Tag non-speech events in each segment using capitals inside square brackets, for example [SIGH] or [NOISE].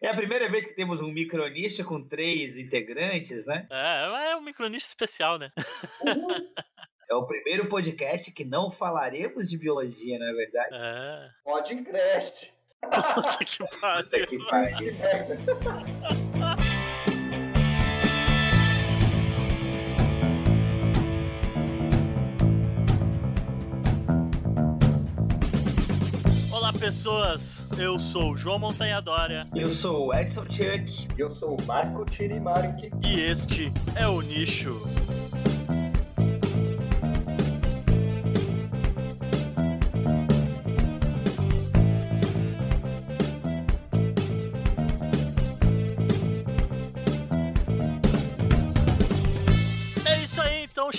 É a primeira vez que temos um micronista com três integrantes, né? É, é um micronista especial, né? É o primeiro podcast que não falaremos de biologia, não é verdade? É. Podcast. [LAUGHS] Puta que Puta que pariu. [LAUGHS] pessoas. Eu sou o João Montanhadória Eu sou o Edson Chuck. Eu sou o Marco Tirimark. e este é o Nicho.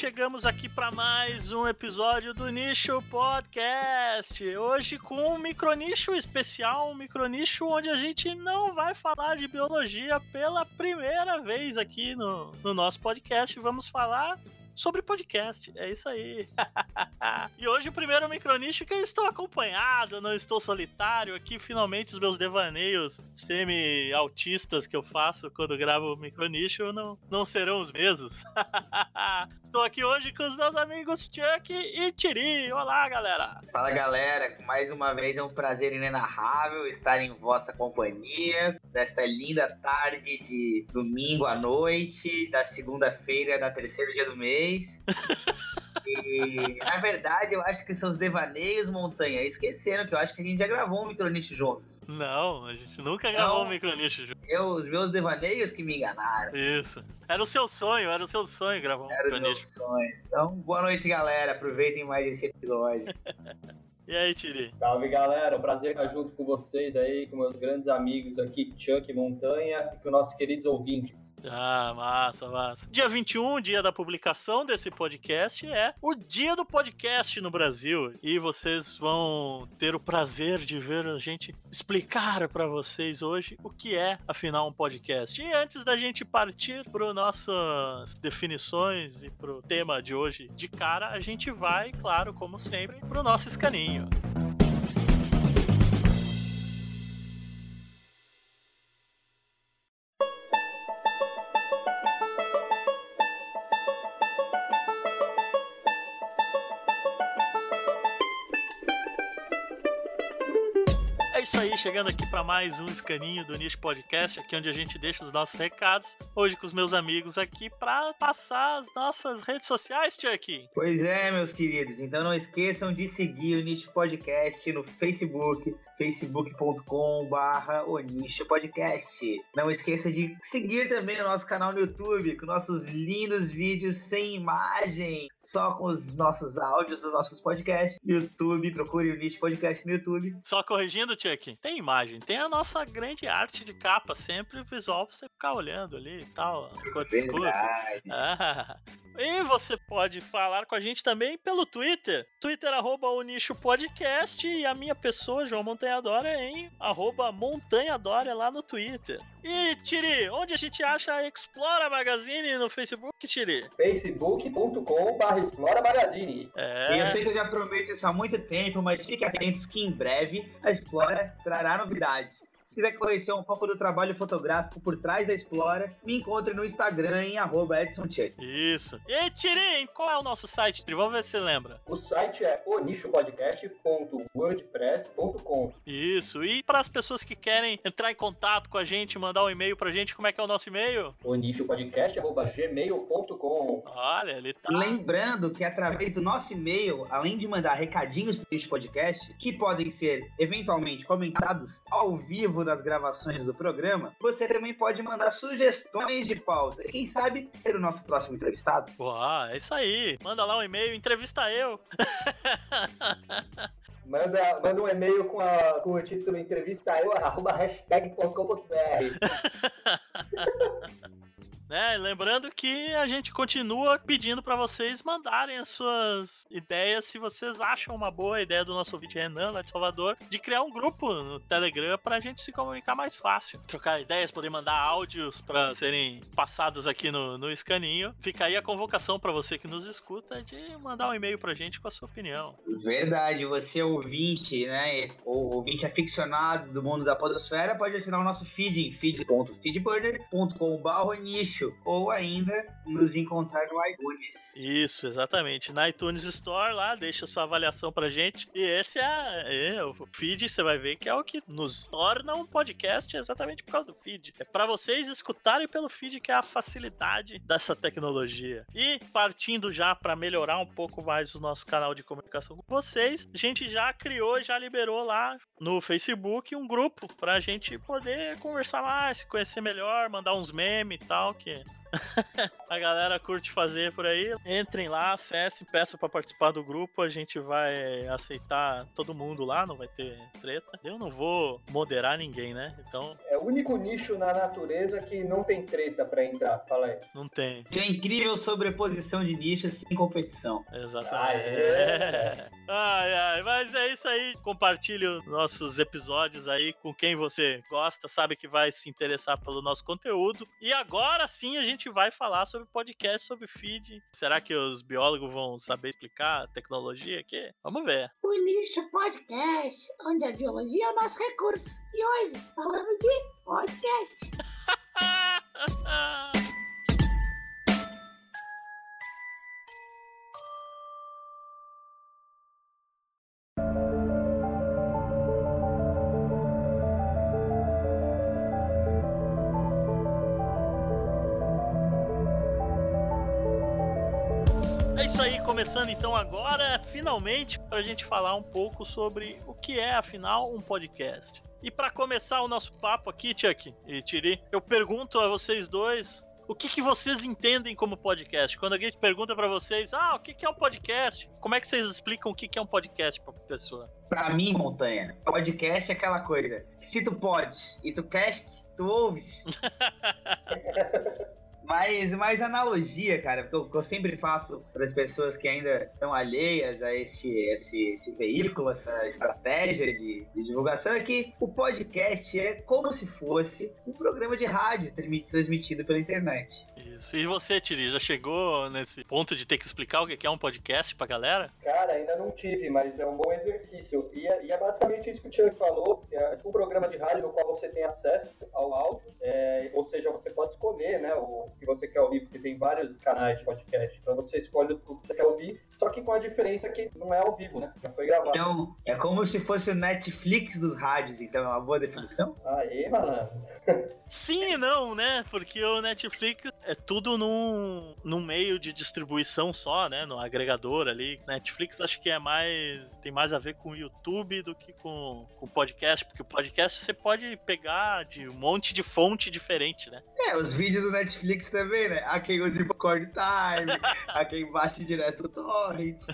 Chegamos aqui para mais um episódio do Nicho Podcast. Hoje com um micronicho especial, um micronicho onde a gente não vai falar de biologia pela primeira vez aqui no, no nosso podcast. Vamos falar sobre podcast. É isso aí. [LAUGHS] e hoje o primeiro micronicho que eu estou acompanhado, não estou solitário aqui. Finalmente os meus devaneios semi-autistas que eu faço quando gravo micronicho não, não serão os mesmos. [LAUGHS] estou aqui hoje com os meus amigos Chuck e Tiri. Olá, galera. Fala galera, mais uma vez é um prazer inenarrável estar em vossa companhia nesta linda tarde de domingo à noite, da segunda-feira, da terceiro dia do mês. E na verdade eu acho que são os devaneios montanha. Esqueceram que eu acho que a gente já gravou um micronicho juntos. Não, a gente nunca gravou Não. um micronicho junto. Eu, os meus devaneios que me enganaram. Isso. Era o seu sonho, era o seu sonho gravar um Eram os micronicho. meus sonhos. Então, boa noite, galera. Aproveitem mais esse episódio. [LAUGHS] E aí, Tiri? Salve galera, um prazer estar junto com vocês aí, com meus grandes amigos aqui, Chuck Montanha, e com nossos queridos ouvintes. Ah, massa, massa. Dia 21, dia da publicação desse podcast, é o dia do podcast no Brasil. E vocês vão ter o prazer de ver a gente explicar para vocês hoje o que é, afinal, um podcast. E antes da gente partir para nossas definições e para o tema de hoje de cara, a gente vai, claro, como sempre, para o nosso escaninho. É chegando aqui para mais um escaninho do Nicho Podcast, aqui onde a gente deixa os nossos recados. Hoje com os meus amigos aqui para passar as nossas redes sociais, Chuck. Pois é, meus queridos. Então não esqueçam de seguir o Nicho Podcast no Facebook, facebook.com/barra o Nicho Podcast. Não esqueça de seguir também o nosso canal no YouTube, com nossos lindos vídeos sem imagem, só com os nossos áudios dos nossos podcasts. YouTube, procure o Nicho Podcast no YouTube. Só corrigindo, Chuck, tem imagem, tem a nossa grande arte de capa, sempre visual pra você ficar olhando ali e tal, enquanto escuta. Ah, [LAUGHS] e você pode falar com a gente também pelo Twitter. Twitter, arroba o Nicho Podcast. E a minha pessoa, João Montanhadora, é em arroba Montanhadora lá no Twitter. E, Tiri, onde a gente acha a Explora Magazine no Facebook, Tiri? facebook.com.br Explora Magazine. É. E eu sei que eu já prometo isso há muito tempo, mas fiquem atentos que em breve a Explora trará novidades. Se quiser conhecer um pouco do trabalho fotográfico por trás da Explora, me encontre no Instagram em arroba Edson Tchek. Isso. E, Tiri, qual é o nosso site? Vamos ver se você lembra. O site é onichopodcast.wordpress.com. Isso. E para as pessoas que querem entrar em contato com a gente, mandar um e-mail pra gente, como é que é o nosso e-mail? onichopodcast.gmail.com. Olha, ele tá. Lembrando que através do nosso e-mail, além de mandar recadinhos para este podcast, que podem ser eventualmente comentados ao vivo nas gravações do programa, você também pode mandar sugestões de pauta. E quem sabe ser o nosso próximo entrevistado? Uau, é isso aí. Manda lá um e-mail, entrevista eu. [LAUGHS] Manda, manda um e-mail com, a- com o título entrevista eu, arroba hashtag.com.br. [LAUGHS] né? Lembrando que a gente continua pedindo para vocês mandarem as suas ideias se vocês acham uma boa ideia do nosso ouvinte Renan, lá de Salvador, de criar um grupo no Telegram pra gente se comunicar mais fácil. Trocar ideias, poder mandar áudios para serem passados aqui no, no escaninho. Fica aí a convocação para você que nos escuta de mandar um e-mail pra gente com a sua opinião. Verdade, você ouvinte, né? Ou ouvinte aficionado do mundo da podosfera, pode assinar o nosso feed em feed.feedburner.com.br ou ainda nos encontrar no iTunes. Isso, exatamente. Na iTunes Store lá, deixa sua avaliação pra gente. E esse é, é o feed, você vai ver que é o que nos torna um podcast exatamente por causa do feed. É para vocês escutarem pelo feed que é a facilidade dessa tecnologia. E partindo já para melhorar um pouco mais o nosso canal de comunicação com vocês, a gente já criou já liberou lá no Facebook um grupo pra gente poder conversar mais, se conhecer melhor, mandar uns memes e tal, que shit. [LAUGHS] a galera curte fazer por aí. Entrem lá, acessem, peçam para participar do grupo. A gente vai aceitar todo mundo lá, não vai ter treta. Eu não vou moderar ninguém, né? Então. É o único nicho na natureza que não tem treta para entrar. Fala aí. Não tem. Que é incrível sobreposição de nichos sem competição. Exatamente. Ah, é. [LAUGHS] ai, ai, mas é isso aí. Compartilhe os nossos episódios aí com quem você gosta, sabe que vai se interessar pelo nosso conteúdo. E agora sim a gente gente vai falar sobre podcast, sobre feed. Será que os biólogos vão saber explicar a tecnologia aqui? Vamos ver. O Nicho Podcast, onde a biologia é o nosso recurso. E hoje, falando de podcast. [LAUGHS] começando então agora, finalmente, para a gente falar um pouco sobre o que é, afinal, um podcast. E para começar o nosso papo aqui, Chuck e Tiri, eu pergunto a vocês dois o que, que vocês entendem como podcast? Quando alguém pergunta para vocês, ah, o que, que é um podcast? Como é que vocês explicam o que, que é um podcast pra pessoa? Pra mim, Montanha, podcast é aquela coisa. Se tu podes e tu cast, tu ouves. [LAUGHS] Mas mais analogia, cara, porque eu, eu sempre faço para as pessoas que ainda estão alheias a este, esse, esse veículo, essa estratégia de, de, divulgação, é que o podcast é como se fosse um programa de rádio transmitido pela internet. Isso. E você, Tiri, já chegou nesse ponto de ter que explicar o que é um podcast pra galera? Cara, ainda não tive, mas é um bom exercício. E é, e é basicamente isso que o Tiago falou: é um programa de rádio no qual você tem acesso ao áudio, é, ou seja, você pode escolher né, o que você quer ouvir, porque tem vários canais de podcast. Então você escolhe o que você quer ouvir, só que com a diferença que não é ao vivo, né? Já foi gravado. Então, é como se fosse o Netflix dos rádios, então é uma boa definição? Aê, malandro. Sim e não, né? Porque o Netflix é tudo num, num meio de distribuição só, né? No agregador ali. Netflix acho que é mais. tem mais a ver com o YouTube do que com o podcast, porque o podcast você pode pegar de um monte de fonte diferente, né? É, os vídeos do Netflix também, né? Há quem use Popcorn Time, há quem baixe direto o torrent. [LAUGHS]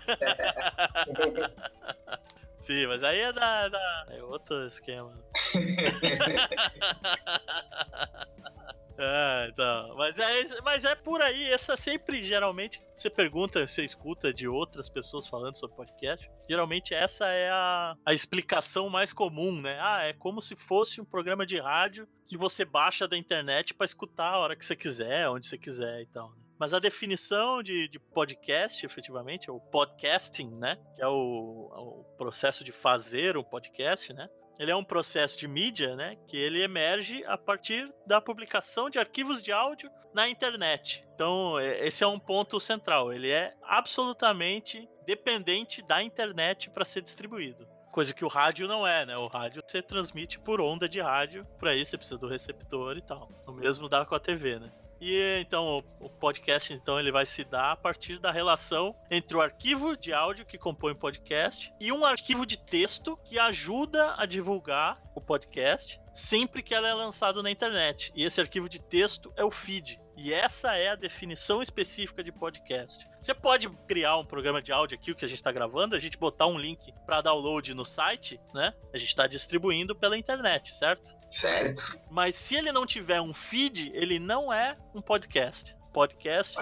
Sim, mas aí é da, da... é outro esquema. [LAUGHS] Ah, então. Mas é, mas é por aí. Essa sempre, geralmente, você pergunta, você escuta de outras pessoas falando sobre podcast. Geralmente, essa é a, a explicação mais comum, né? Ah, é como se fosse um programa de rádio que você baixa da internet para escutar a hora que você quiser, onde você quiser e tal. Né? Mas a definição de, de, podcast, efetivamente, é o podcasting, né? Que é o, o processo de fazer um podcast, né? Ele é um processo de mídia, né, que ele emerge a partir da publicação de arquivos de áudio na internet. Então, é, esse é um ponto central. Ele é absolutamente dependente da internet para ser distribuído. Coisa que o rádio não é, né? O rádio você transmite por onda de rádio, para isso você precisa do receptor e tal. O mesmo dá com a TV, né? E então o podcast então ele vai se dar a partir da relação entre o arquivo de áudio que compõe o podcast e um arquivo de texto que ajuda a divulgar o podcast sempre que ela é lançado na internet. E esse arquivo de texto é o feed. E essa é a definição específica de podcast. Você pode criar um programa de áudio aqui, o que a gente está gravando, a gente botar um link para download no site, né? A gente está distribuindo pela internet, certo? Certo. Mas se ele não tiver um feed, ele não é um podcast podcast,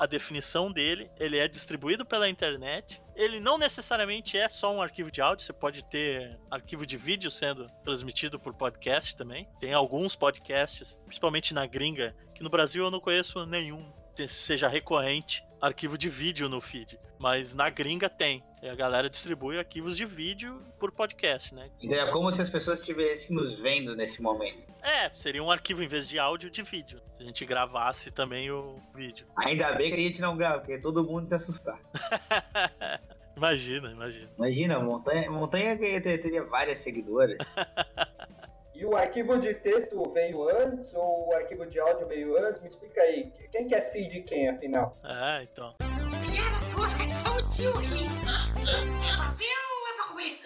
a definição dele, ele é distribuído pela internet. Ele não necessariamente é só um arquivo de áudio, você pode ter arquivo de vídeo sendo transmitido por podcast também. Tem alguns podcasts, principalmente na gringa, que no Brasil eu não conheço nenhum que seja recorrente arquivo de vídeo no feed, mas na gringa tem. E a galera distribui arquivos de vídeo por podcast, né? Então é como se as pessoas estivessem nos vendo nesse momento. É, seria um arquivo em vez de áudio de vídeo. Se a gente gravasse também o vídeo. [LAUGHS] Ainda bem que a gente não grava, porque todo mundo se assustar. imagina, imagina. Imagina, Montanha, Montanha teria várias seguidoras. [LAUGHS] E o arquivo de texto veio antes ou o arquivo de áudio veio antes? Me explica aí. Quem que é feed quem, afinal? É, então. Piada tosca que só o tio ri. É pra ver ou é pra comer?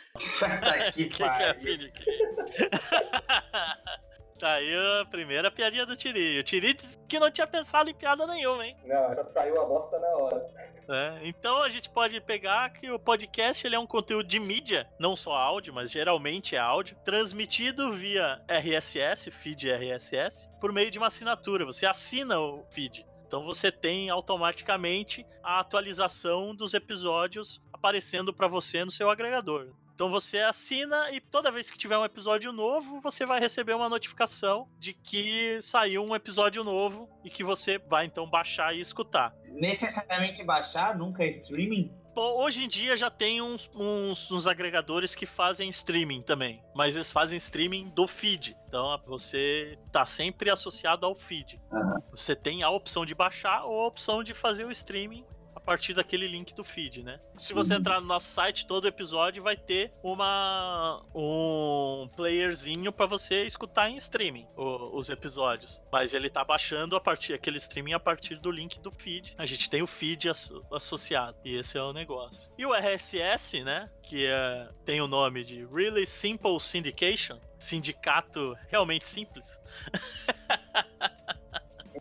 tá [LAUGHS] que que que é filho de quem? [LAUGHS] Tá aí a primeira piadinha do Tiri. O Tiri disse que não tinha pensado em piada nenhuma, hein? Não, já saiu a bosta na hora. É, então a gente pode pegar que o podcast ele é um conteúdo de mídia, não só áudio, mas geralmente é áudio, transmitido via RSS, feed RSS, por meio de uma assinatura. Você assina o feed. Então você tem automaticamente a atualização dos episódios aparecendo para você no seu agregador. Então você assina e toda vez que tiver um episódio novo, você vai receber uma notificação de que saiu um episódio novo e que você vai então baixar e escutar. Necessariamente baixar, nunca é streaming? Pô, Hoje em dia já tem uns, uns, uns agregadores que fazem streaming também, mas eles fazem streaming do feed. Então você tá sempre associado ao feed. Aham. Você tem a opção de baixar ou a opção de fazer o streaming partir daquele link do feed, né? Se você entrar no nosso site, todo episódio vai ter uma um playerzinho para você escutar em streaming o- os episódios. Mas ele tá baixando a partir aquele streaming a partir do link do feed. A gente tem o feed asso- associado e esse é o negócio. E o RSS, né? Que é, tem o nome de Really Simple Syndication, sindicato realmente simples. [LAUGHS]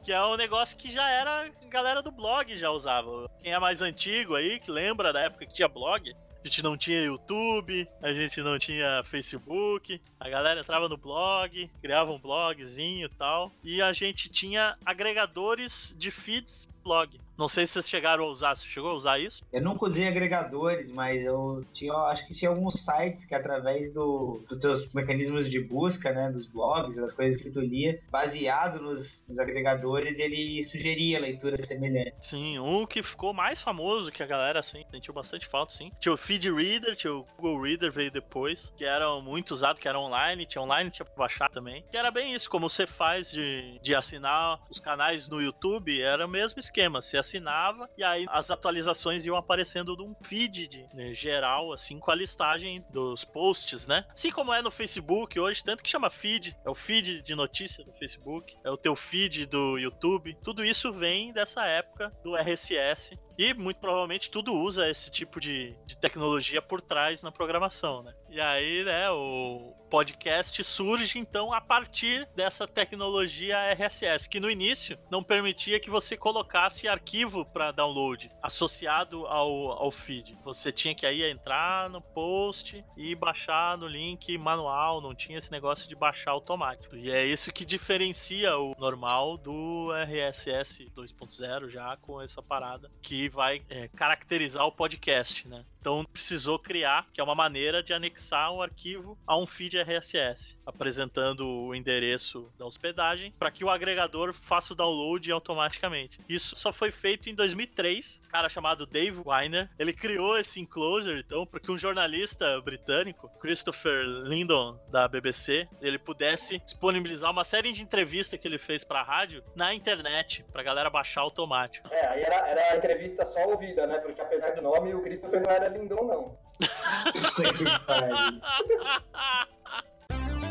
Que é um negócio que já era a galera do blog já usava. Quem é mais antigo aí, que lembra da época que tinha blog, a gente não tinha YouTube, a gente não tinha Facebook, a galera entrava no blog, criava um blogzinho e tal, e a gente tinha agregadores de feeds blog. Não sei se vocês chegaram a usar, você chegou a usar isso? Eu nunca usei agregadores, mas eu tinha, acho que tinha alguns sites que através do, dos teus mecanismos de busca, né, dos blogs, das coisas que tu lia, baseado nos, nos agregadores, ele sugeria leituras semelhantes. Sim, um que ficou mais famoso que a galera assim, sentiu bastante falta, sim. Tinha o Feed Reader, tinha o Google Reader veio depois, que era muito usado, que era online, tinha online, tinha pra baixar também. Que era bem isso, como você faz de, de assinar os canais no YouTube, era o mesmo esquema. Você assinava e aí as atualizações iam aparecendo num feed de, né, geral, assim, com a listagem dos posts, né? Assim como é no Facebook hoje, tanto que chama feed, é o feed de notícia do Facebook, é o teu feed do YouTube. Tudo isso vem dessa época do RSS. E muito provavelmente tudo usa esse tipo de, de tecnologia por trás na programação, né? E aí, né, o podcast surge então a partir dessa tecnologia RSS, que no início não permitia que você colocasse arquivo para download associado ao, ao feed. Você tinha que aí entrar no post e baixar no link manual, não tinha esse negócio de baixar automático. E é isso que diferencia o normal do RSS 2.0 já com essa parada que vai é, caracterizar o podcast, né? Então precisou criar, que é uma maneira de anexar o arquivo a um feed RSS, apresentando o endereço da hospedagem para que o agregador faça o download automaticamente. Isso só foi feito em 2003. Um cara chamado Dave Weiner, ele criou esse enclosure, então, para que um jornalista britânico, Christopher Lindon da BBC, ele pudesse disponibilizar uma série de entrevistas que ele fez para a rádio na internet, para galera baixar automático. É, aí era, era a entrevista só ouvida, né? Porque apesar do nome, o Christopher não era lindão, não.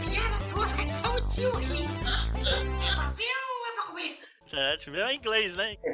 Piada tosca que só o tio ri. É pra ver ou é pra comer? É, tipo, é inglês, né? [LAUGHS]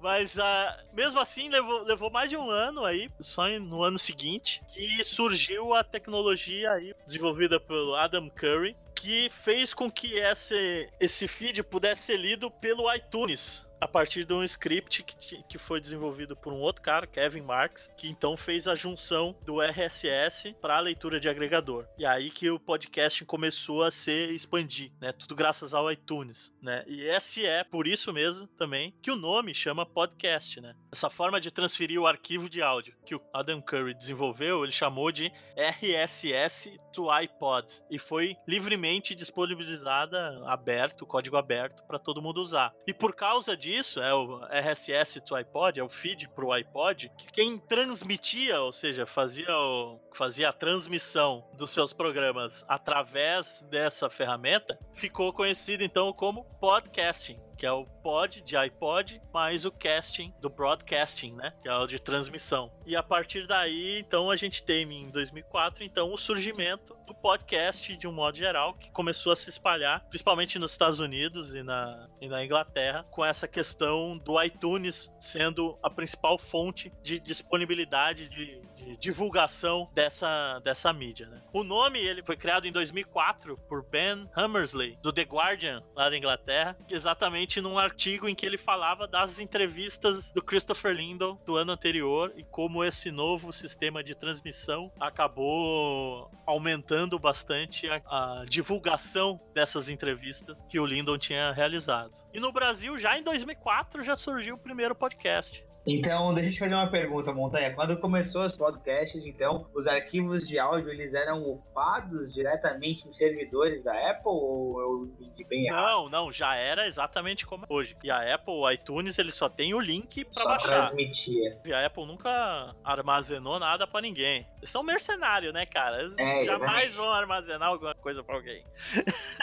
Mas ah, mesmo assim levou, levou mais de um ano aí, só no ano seguinte, que surgiu a tecnologia aí desenvolvida pelo Adam Curry, que que fez com que esse, esse feed pudesse ser lido pelo iTunes a partir de um script que, que foi desenvolvido por um outro cara, Kevin Marks, que então fez a junção do RSS para a leitura de agregador. E aí que o podcast começou a se expandir, né? Tudo graças ao iTunes, né? E esse é por isso mesmo também que o nome chama podcast, né? Essa forma de transferir o arquivo de áudio que o Adam Curry desenvolveu, ele chamou de RSS to iPod e foi livremente disponibilizada, aberto, código aberto para todo mundo usar. E por causa disso isso, é o RSS to iPod, é o feed pro iPod, que quem transmitia, ou seja, fazia, o, fazia a transmissão dos seus programas através dessa ferramenta, ficou conhecido então como podcasting que é o pod de iPod, mais o casting do broadcasting, né? Que é o de transmissão. E a partir daí, então, a gente teve em 2004, então, o surgimento do podcast de um modo geral, que começou a se espalhar, principalmente nos Estados Unidos e na, e na Inglaterra, com essa questão do iTunes sendo a principal fonte de disponibilidade de, de divulgação dessa, dessa mídia, né? O nome, ele foi criado em 2004 por Ben Hammersley, do The Guardian, lá da Inglaterra, exatamente num artigo em que ele falava das entrevistas do Christopher Lindon do ano anterior e como esse novo sistema de transmissão acabou aumentando bastante a, a divulgação dessas entrevistas que o Lindon tinha realizado. E no Brasil, já em 2004, já surgiu o primeiro podcast. Então, deixa eu te fazer uma pergunta, Montanha. Quando começou os podcasts, então, os arquivos de áudio, eles eram upados diretamente em servidores da Apple ou eu entendi bem errado? Não, não, já era exatamente como hoje. E a Apple, o iTunes, ele só tem o link para Só baixar. transmitia. E a Apple nunca armazenou nada para ninguém. Eles são mercenários, né, cara? Eles É, jamais exatamente. vão armazenar alguma coisa para alguém.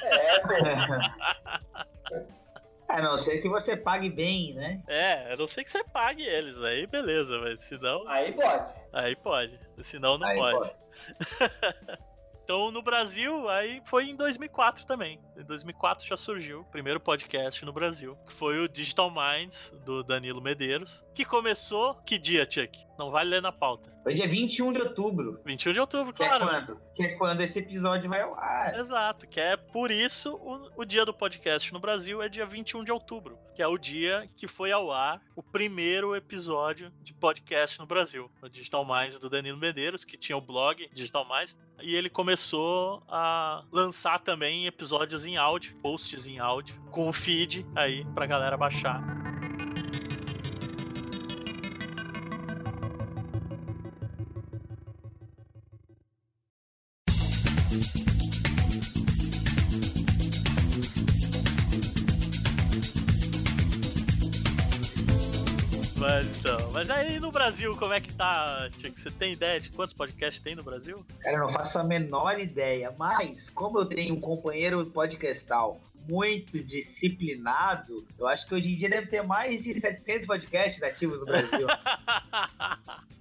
É. [LAUGHS] [LAUGHS] [LAUGHS] A não ser que você pague bem, né? É, a não ser que você pague eles, aí beleza, mas senão, Aí pode. aí pode. Senão não Aí pode. pode. [LAUGHS] Então, no Brasil, aí foi em 2004 também. Em 2004 já surgiu o primeiro podcast no Brasil, que foi o Digital Minds, do Danilo Medeiros, que começou... Que dia, Chuck? Não vai ler na pauta. Foi dia 21 de outubro. 21 de outubro, Que claro. é quando? Que é quando esse episódio vai ao ar. Exato, que é por isso o, o dia do podcast no Brasil é dia 21 de outubro, que é o dia que foi ao ar o primeiro episódio de podcast no Brasil, o Digital Minds do Danilo Medeiros, que tinha o blog Digital Minds, e ele começou a lançar também episódios em áudio, posts em áudio, com o feed aí pra galera baixar. No Brasil, como é que tá? Você tem ideia de quantos podcasts tem no Brasil? Cara, eu não faço a menor ideia, mas como eu tenho um companheiro podcastal muito disciplinado, eu acho que hoje em dia deve ter mais de 700 podcasts ativos no Brasil. [LAUGHS]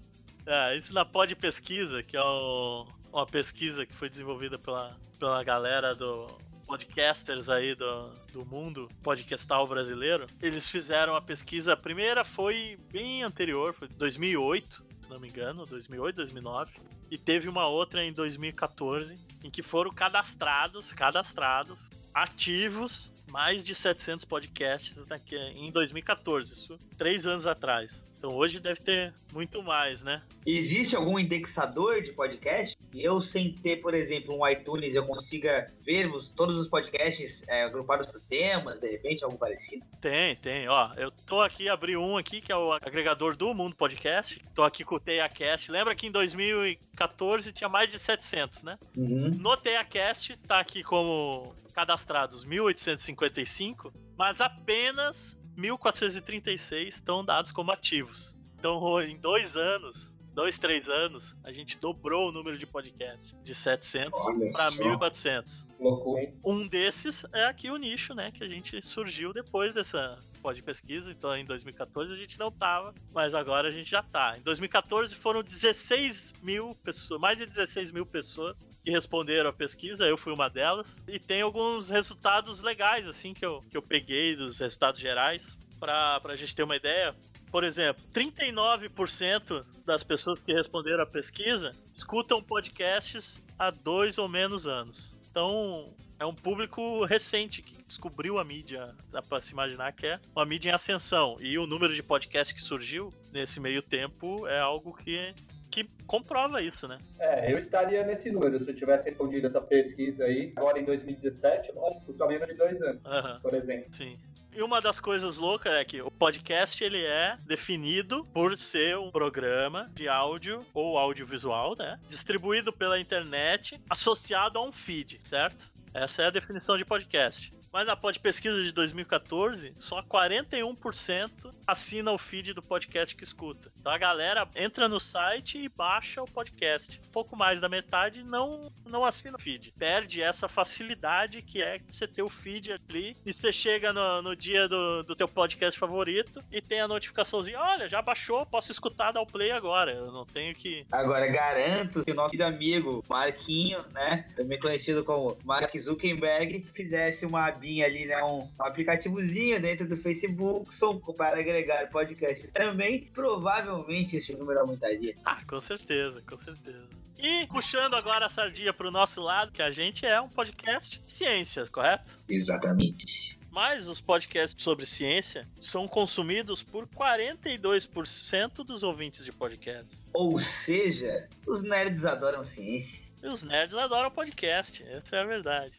É, isso na Pod Pesquisa, que é o- uma pesquisa que foi desenvolvida pela, pela galera do podcasters aí do, do mundo podcastal brasileiro. Eles fizeram a pesquisa, a primeira foi bem anterior, foi 2008, se não me engano, 2008, 2009. E teve uma outra em 2014, em que foram cadastrados, cadastrados, ativos, mais de 700 podcasts daqui, em 2014, isso três anos atrás. Então hoje deve ter muito mais, né? Existe algum indexador de podcast? Eu, sem ter, por exemplo, um iTunes, eu consiga ver os- todos os podcasts é, agrupados por temas, de repente, algo parecido? Tem, tem, ó. Eu tô aqui, abri um aqui, que é o agregador do Mundo Podcast. Tô aqui com o TeiaCast. Lembra que em 2014 tinha mais de 700, né? Uhum. No TeiaCast tá aqui como cadastrados 1855, mas apenas 1436 estão dados como ativos. Então, em dois anos, dois, três anos, a gente dobrou o número de podcasts de 700 Olha para só. 1400. Loucura, hein? Um desses é aqui o nicho, né? Que a gente surgiu depois dessa pod pesquisa. Então em 2014 a gente não tava, mas agora a gente já tá. Em 2014 foram 16 mil pessoas, mais de 16 mil pessoas que responderam a pesquisa. Eu fui uma delas. E tem alguns resultados legais, assim, que eu, que eu peguei dos resultados gerais. Pra, pra gente ter uma ideia, por exemplo, 39% das pessoas que responderam a pesquisa escutam podcasts há dois ou menos anos. Então, é um público recente que descobriu a mídia. Dá pra se imaginar que é uma mídia em ascensão. E o número de podcasts que surgiu nesse meio tempo é algo que que comprova isso, né? É, eu estaria nesse número se eu tivesse respondido essa pesquisa aí, agora em 2017, lógico, menos de dois anos, Aham, por exemplo. sim. E uma das coisas loucas é que o podcast ele é definido por ser um programa de áudio ou audiovisual, né? Distribuído pela internet, associado a um feed, certo? Essa é a definição de podcast. Mas na pesquisa de 2014, só 41% assina o feed do podcast que escuta. Então a galera entra no site e baixa o podcast. Pouco mais da metade não, não assina o feed. Perde essa facilidade que é você ter o feed ali e você chega no, no dia do, do teu podcast favorito e tem a notificaçãozinha, olha, já baixou, posso escutar, dar o play agora. Eu não tenho que... Agora, garanto que o nosso amigo Marquinho, né? Também conhecido como Mark Zuckerberg, fizesse uma abinha ali, né? Um, um aplicativozinho dentro do Facebook só para agregar podcasts também. Provavelmente esse número aumentaria. Ah, com certeza, com certeza. E puxando agora a sardinha pro nosso lado, que a gente é um podcast de ciência, correto? Exatamente. Mas os podcasts sobre ciência são consumidos por 42% dos ouvintes de podcasts. Ou seja, os nerds adoram ciência. E os nerds adoram podcast, essa é a verdade.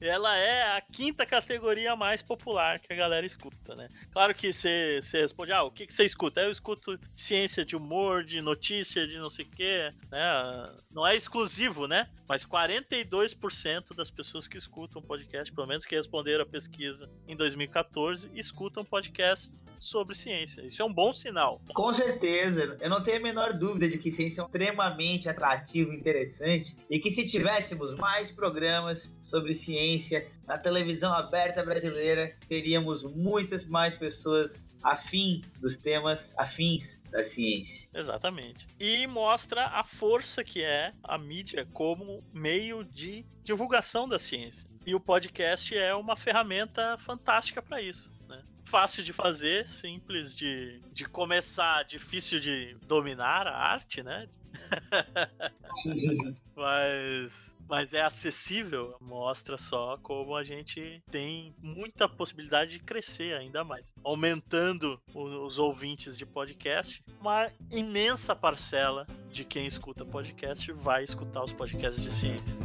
E [LAUGHS] ela é a quinta categoria mais popular que a galera escuta, né? Claro que você responde, ah, o que que você escuta? Eu escuto ciência de humor, de notícia, de não sei o quê, né? Não é exclusivo, né? Mas 42% das pessoas que escutam podcast, pelo menos que responderam a pesquisa em 2014, escutam podcasts sobre ciência. Isso é um bom sinal. Com certeza, eu não tenho a menor dúvida de que ciência é extremamente atrativo interessante e que se tivéssemos mais programas sobre ciência na televisão aberta brasileira, teríamos muitas mais pessoas afim dos temas afins da ciência. Exatamente. E mostra a força que é a mídia como meio de divulgação da ciência. E o podcast é uma ferramenta fantástica para isso. né? Fácil de fazer, simples de, de começar, difícil de dominar a arte, né? [LAUGHS] Mas, mas é acessível, mostra só como a gente tem muita possibilidade de crescer ainda mais. Aumentando os ouvintes de podcast, uma imensa parcela de quem escuta podcast vai escutar os podcasts de ciência.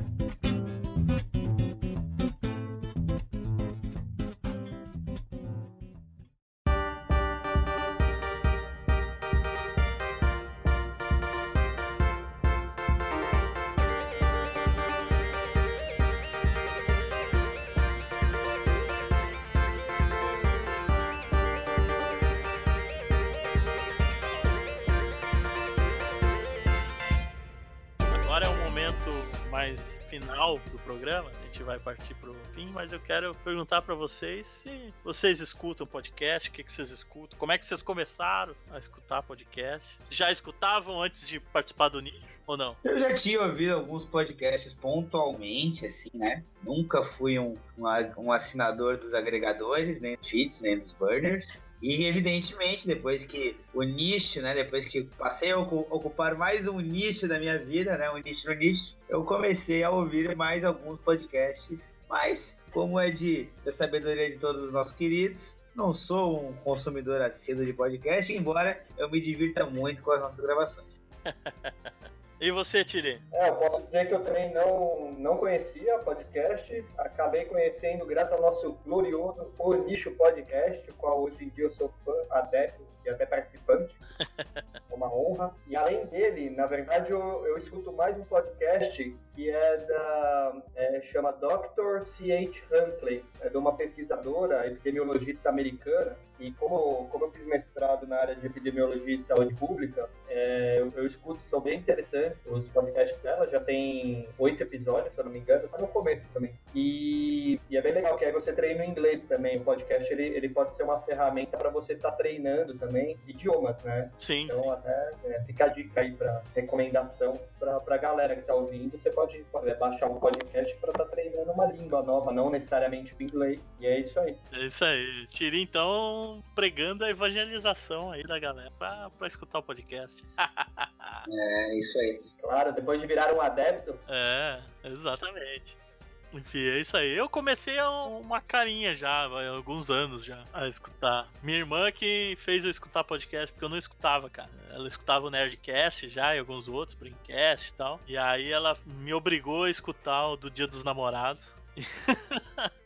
Vai partir pro fim, mas eu quero perguntar pra vocês se vocês escutam podcast, o que, que vocês escutam, como é que vocês começaram a escutar podcast? Já escutavam antes de participar do nicho ou não? Eu já tinha ouvido alguns podcasts pontualmente, assim, né? Nunca fui um, um, um assinador dos agregadores, nem dos cheats, nem dos burners. E evidentemente, depois que o nicho, né? Depois que passei a ocu- ocupar mais um nicho da minha vida, né? Um nicho no nicho, eu comecei a ouvir mais alguns podcasts. Mas, como é de da sabedoria de todos os nossos queridos, não sou um consumidor assíduo de podcast, embora eu me divirta muito com as nossas gravações. [LAUGHS] E você, Tiri? É, eu posso dizer que eu também não, não conhecia podcast, acabei conhecendo graças ao nosso glorioso O Nicho Podcast, o qual hoje em dia eu sou fã, adepto e até participante. É [LAUGHS] uma honra. E além dele, na verdade, eu, eu escuto mais um podcast que é da. é, chama Dr. C.H. Huntley, é de uma pesquisadora, epidemiologista americana. E como, como eu fiz mestrado na área de epidemiologia e saúde pública, é, eu, eu escuto, são bem interessantes os podcasts dela, já tem oito episódios, se eu não me engano, tá no começo também. E, e é bem legal, que aí você treina o inglês também. O podcast ele, ele pode ser uma ferramenta para você estar treinando também idiomas, né? Sim, Então, até é, fica a dica aí para recomendação para a galera que tá ouvindo. Você pode, pode baixar um podcast para estar treinando uma língua nova, não necessariamente o inglês. E é isso aí. É isso aí. Tiri, então, pregando a evangelização aí da galera pra, pra escutar o podcast. [LAUGHS] É isso aí. Claro, depois de virar um adepto, É, exatamente. Enfim, é isso aí. Eu comecei uma carinha já, há alguns anos já, a escutar. Minha irmã que fez eu escutar podcast, porque eu não escutava, cara. Ela escutava o Nerdcast já e alguns outros, Brincast e tal. E aí ela me obrigou a escutar o do Dia dos Namorados. [LAUGHS]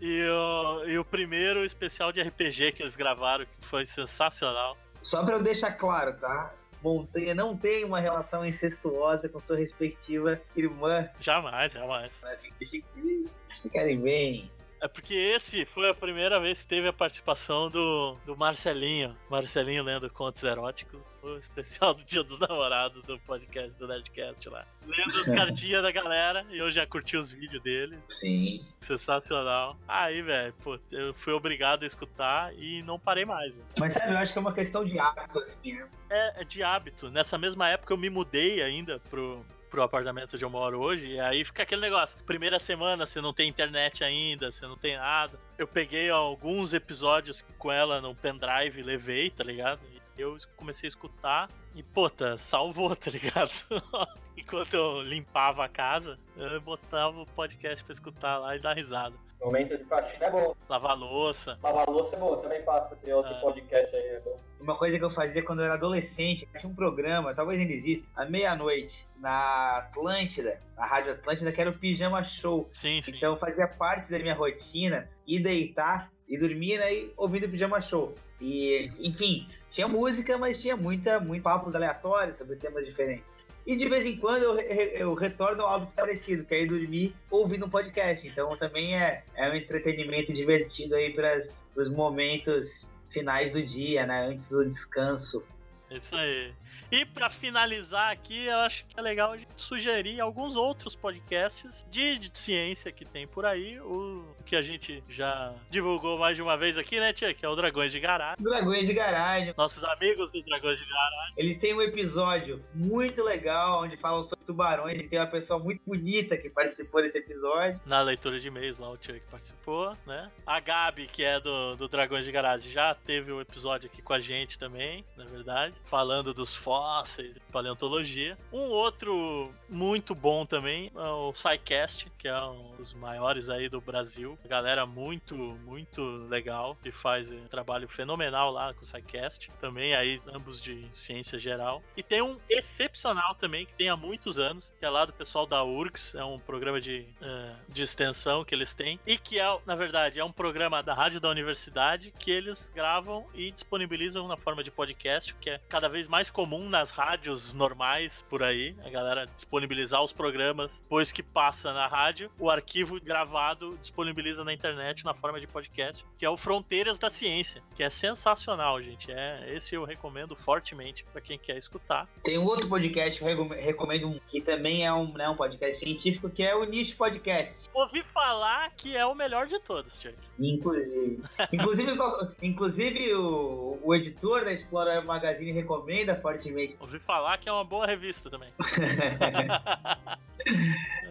E o, e o primeiro especial de RPG que eles gravaram, que foi sensacional. Só pra eu deixar claro, tá? Montanha não tem uma relação incestuosa com sua respectiva irmã. Jamais, jamais. Mas assim, triste. Se querem bem. É porque esse foi a primeira vez que teve a participação do, do Marcelinho. Marcelinho lendo contos eróticos. O especial do Dia dos Namorados do podcast do Nerdcast lá. Lendo as [LAUGHS] cartinhas da galera e eu já curti os vídeos dele. Sim. Sensacional. Aí, velho, pô, eu fui obrigado a escutar e não parei mais. velho. Mas sabe, eu acho que é uma questão de hábito, assim, né? É, é de hábito. Nessa mesma época eu me mudei ainda pro, pro apartamento onde eu moro hoje, e aí fica aquele negócio. Primeira semana você não tem internet ainda, você não tem nada. Eu peguei alguns episódios com ela no pendrive, levei, tá ligado? E eu comecei a escutar e, puta, salvou, tá ligado? [LAUGHS] Enquanto eu limpava a casa, eu botava o podcast pra escutar lá e dar risada. Momento de faxina é bom. Lavar louça. Lavar louça é bom, também faço esse outro Ah. podcast aí, é bom. Uma coisa que eu fazia quando eu era adolescente, tinha um programa, talvez ainda exista, à meia-noite, na Atlântida, na Rádio Atlântida, que era o Pijama Show. Sim, sim. Então fazia parte da minha rotina ir deitar e dormir né, ouvindo o Pijama Show. E, enfim, tinha música, mas tinha muita, muito papos aleatórios sobre temas diferentes. E de vez em quando eu, eu retorno a algo parecido, que é ir dormir ouvindo um podcast. Então também é, é um entretenimento divertido aí para os momentos finais do dia, né? Antes do descanso. Isso aí. E pra finalizar aqui, eu acho que é legal a gente sugerir alguns outros podcasts de, de ciência que tem por aí. O que a gente já divulgou mais de uma vez aqui, né, Tia? Que é o Dragões de Garagem. Dragões de Garagem. Nossos amigos do Dragões de Garagem. Eles têm um episódio muito legal onde falam sobre tubarões. E tem uma pessoa muito bonita que participou desse episódio. Na leitura de e-mails lá, o Tia que participou, né? A Gabi, que é do, do Dragões de Garagem, já teve um episódio aqui com a gente também, na verdade. Falando dos fósseis, paleontologia. Um outro muito bom também é o SciCast, que é um dos maiores aí do Brasil. Galera muito, muito legal, que faz um trabalho fenomenal lá com o SciCast. Também aí, ambos de ciência geral. E tem um excepcional também, que tem há muitos anos, que é lá do pessoal da URGS, é um programa de, eh, de extensão que eles têm. E que é, na verdade, é um programa da rádio da universidade que eles gravam e disponibilizam na forma de podcast, que é cada vez mais comum nas rádios normais por aí. A galera disponibilizar os programas, depois que passa na rádio, o arquivo gravado disponibiliza na internet na forma de podcast, que é o Fronteiras da Ciência, que é sensacional, gente. É, esse eu recomendo fortemente para quem quer escutar. Tem um outro podcast que eu recom- recomendo, um, que também é um, né, um podcast científico, que é o Nicho Podcast. Ouvi falar que é o melhor de todos, Chuck. Inclusive. inclusive, inclusive o, o editor da Explorer Magazine recomenda fortemente. Ouvi falar que é uma boa revista também. [LAUGHS] [LAUGHS]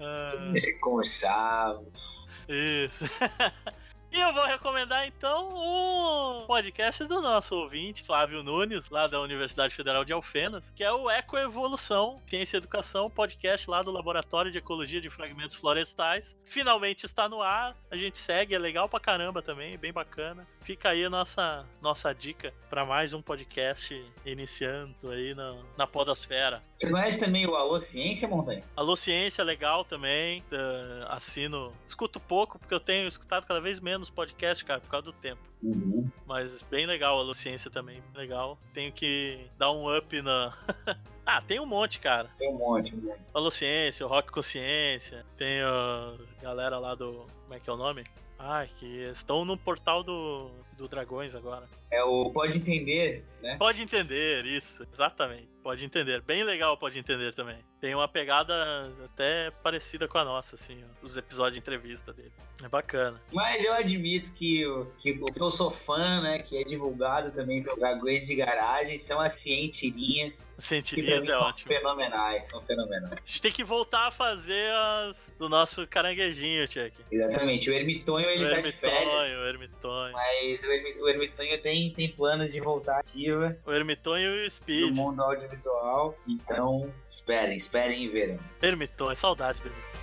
Ah, Com Chaves. isso. [LAUGHS] E eu vou recomendar então o podcast do nosso ouvinte, Flávio Nunes, lá da Universidade Federal de Alfenas, que é o Ecoevolução, Ciência e Educação, podcast lá do Laboratório de Ecologia de Fragmentos Florestais. Finalmente está no ar, a gente segue, é legal pra caramba também, bem bacana. Fica aí a nossa, nossa dica para mais um podcast iniciando aí na, na podosfera. Você conhece também o Alô Ciência, Montanha? Alô Ciência legal também. eh, assino. Escuto pouco, porque eu tenho escutado cada vez menos podcast, cara, por causa do tempo. Uhum. Mas bem legal a Alô Ciência também. Legal. Tenho que dar um up na. [LAUGHS] ah, tem um monte, cara. Tem um monte, um monte. Alô Ciência, o Rock Consciência. Tem a galera lá do. Como é que é o nome? Ai, que estão no portal do, do Dragões agora. É o Pode Entender, né? Pode entender, isso, exatamente. Pode entender. Bem legal, pode entender também. Tem uma pegada até parecida com a nossa, assim, os episódios de entrevista dele. É bacana. Mas eu admito que, o- que o que eu sou fã né, que é divulgado também pelo Dragões de Garagem, são as cientirinhas. Cientirinhas é são ótimo. fenomenais, são fenomenais. A gente tem que voltar a fazer as do nosso caranguejinho, Tchek. Exatamente, o Ermitonho ele O tá de férias, ermitonho, o ermitonho. mas o, Ermi- o Ermitonho tem, tem planos de voltar ativa O ermitonho e o no Speed. mundo audiovisual, então esperem, esperem e verão. Ermitonho, saudades do ermitonho.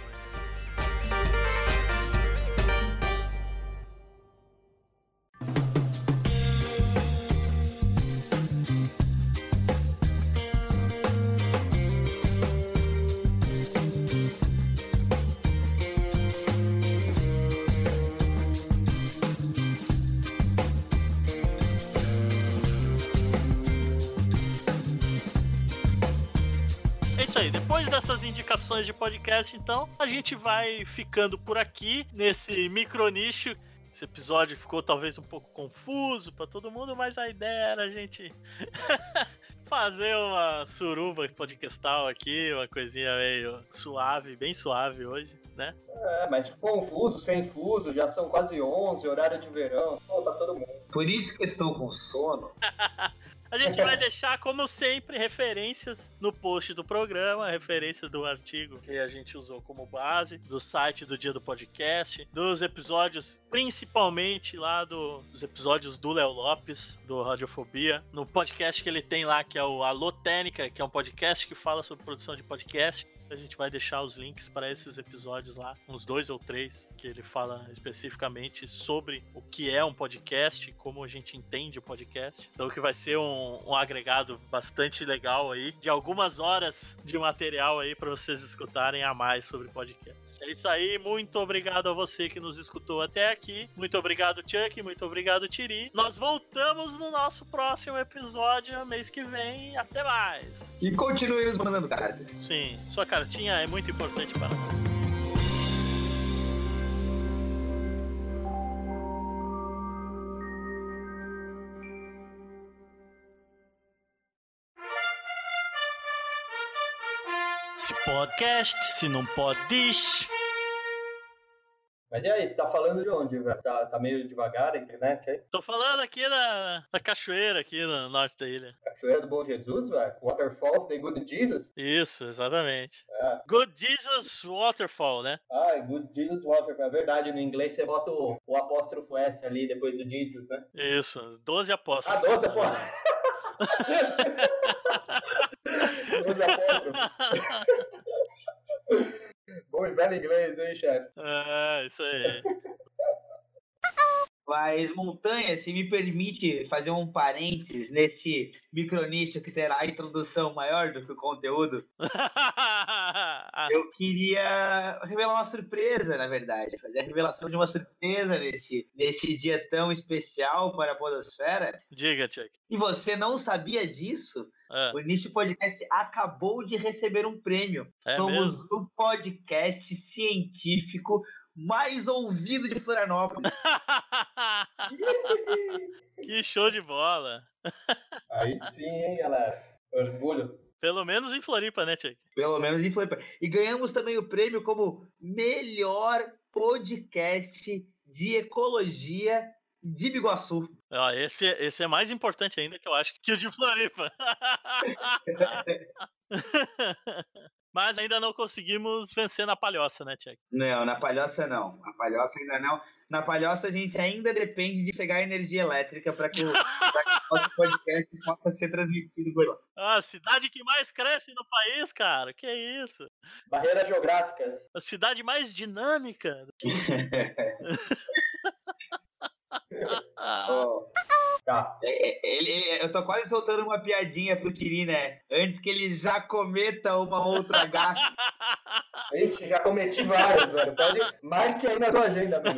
Aí, depois dessas indicações de podcast, então, a gente vai ficando por aqui nesse micronicho. Esse episódio ficou talvez um pouco confuso pra todo mundo, mas a ideia era a gente [LAUGHS] fazer uma suruba podcastal aqui, uma coisinha meio suave, bem suave hoje, né? É, mas confuso, sem fuso, já são quase 11, horário de verão. Pô, tá todo mundo. Por isso que estou com sono. [LAUGHS] A gente vai deixar, como sempre, referências no post do programa, referência do artigo que a gente usou como base, do site do dia do podcast, dos episódios, principalmente lá do- dos episódios do Léo Lopes, do Radiofobia, no podcast que ele tem lá, que é o Alô Técnica, que é um podcast que fala sobre produção de podcast. A gente vai deixar os links para esses episódios lá, uns dois ou três, que ele fala especificamente sobre o que é um podcast, como a gente entende o podcast. Então, que vai ser um, um agregado bastante legal aí, de algumas horas de material aí para vocês escutarem a mais sobre podcast. É isso aí, muito obrigado a você que nos escutou até aqui. Muito obrigado, Chuck, muito obrigado, Tiri. Nós voltamos no nosso próximo episódio mês que vem. Até mais! E continue nos mandando cartas. Sim, sua cartinha é muito importante para nós. Se podcast, se não pode. Mas e aí, você tá falando de onde, velho? Tá, tá meio devagar a internet aí? Tô falando aqui da, da cachoeira, aqui no norte da ilha. Cachoeira do Bom Jesus, velho? Waterfall, tem Good Jesus? Isso, exatamente. É. Good Jesus Waterfall, né? Ah, Good Jesus Waterfall. É verdade, no inglês você bota o, o apóstrofo S ali depois do Jesus, né? Isso, 12 apóstolos. Ah, 12 apóstrofos. [LAUGHS] 12 apóstrofos. [LAUGHS] E velho inglês, hein, chefe? É, isso aí. Mas, Montanha, se me permite fazer um parênteses neste micronicho que terá a introdução maior do que o conteúdo, [LAUGHS] eu queria revelar uma surpresa, na verdade. Fazer a revelação de uma surpresa neste, neste dia tão especial para a Podosfera. Diga, Chuck. E você não sabia disso? Ah, O Nicho Podcast acabou de receber um prêmio. É Somos mesmo? o podcast científico mais ouvido de Florianópolis. [LAUGHS] que show de bola. Aí sim, hein, galera? Orgulho. Pelo menos em Floripa, né, Chuck? Pelo menos em Floripa. E ganhamos também o prêmio como melhor podcast de ecologia de Biguaçu. Ó, esse, esse é mais importante ainda que eu acho que o de Floripa. [LAUGHS] Mas ainda não conseguimos vencer na palhoça, né, Chuck? Não, na Palhoça não. Na Palhoça ainda não. Na Palhoça a gente ainda depende de chegar a energia elétrica para que, o- pra que o nosso [LAUGHS] podcast possa ser transmitido por lá. Ah, a cidade que mais cresce no país, cara. Que isso? Barreiras geográficas. A cidade mais dinâmica. [LAUGHS] Tá. É, Ele, ele- eu tô quase soltando uma piadinha pro Tiri, né? Antes que ele já cometa uma outra gafe. [LAUGHS] Ixi, já cometi vários, velho. Pode. Marque aí na tua agenda. [LAUGHS]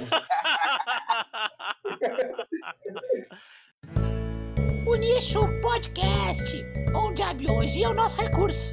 O Nicho Podcast, onde a biologia é o nosso recurso.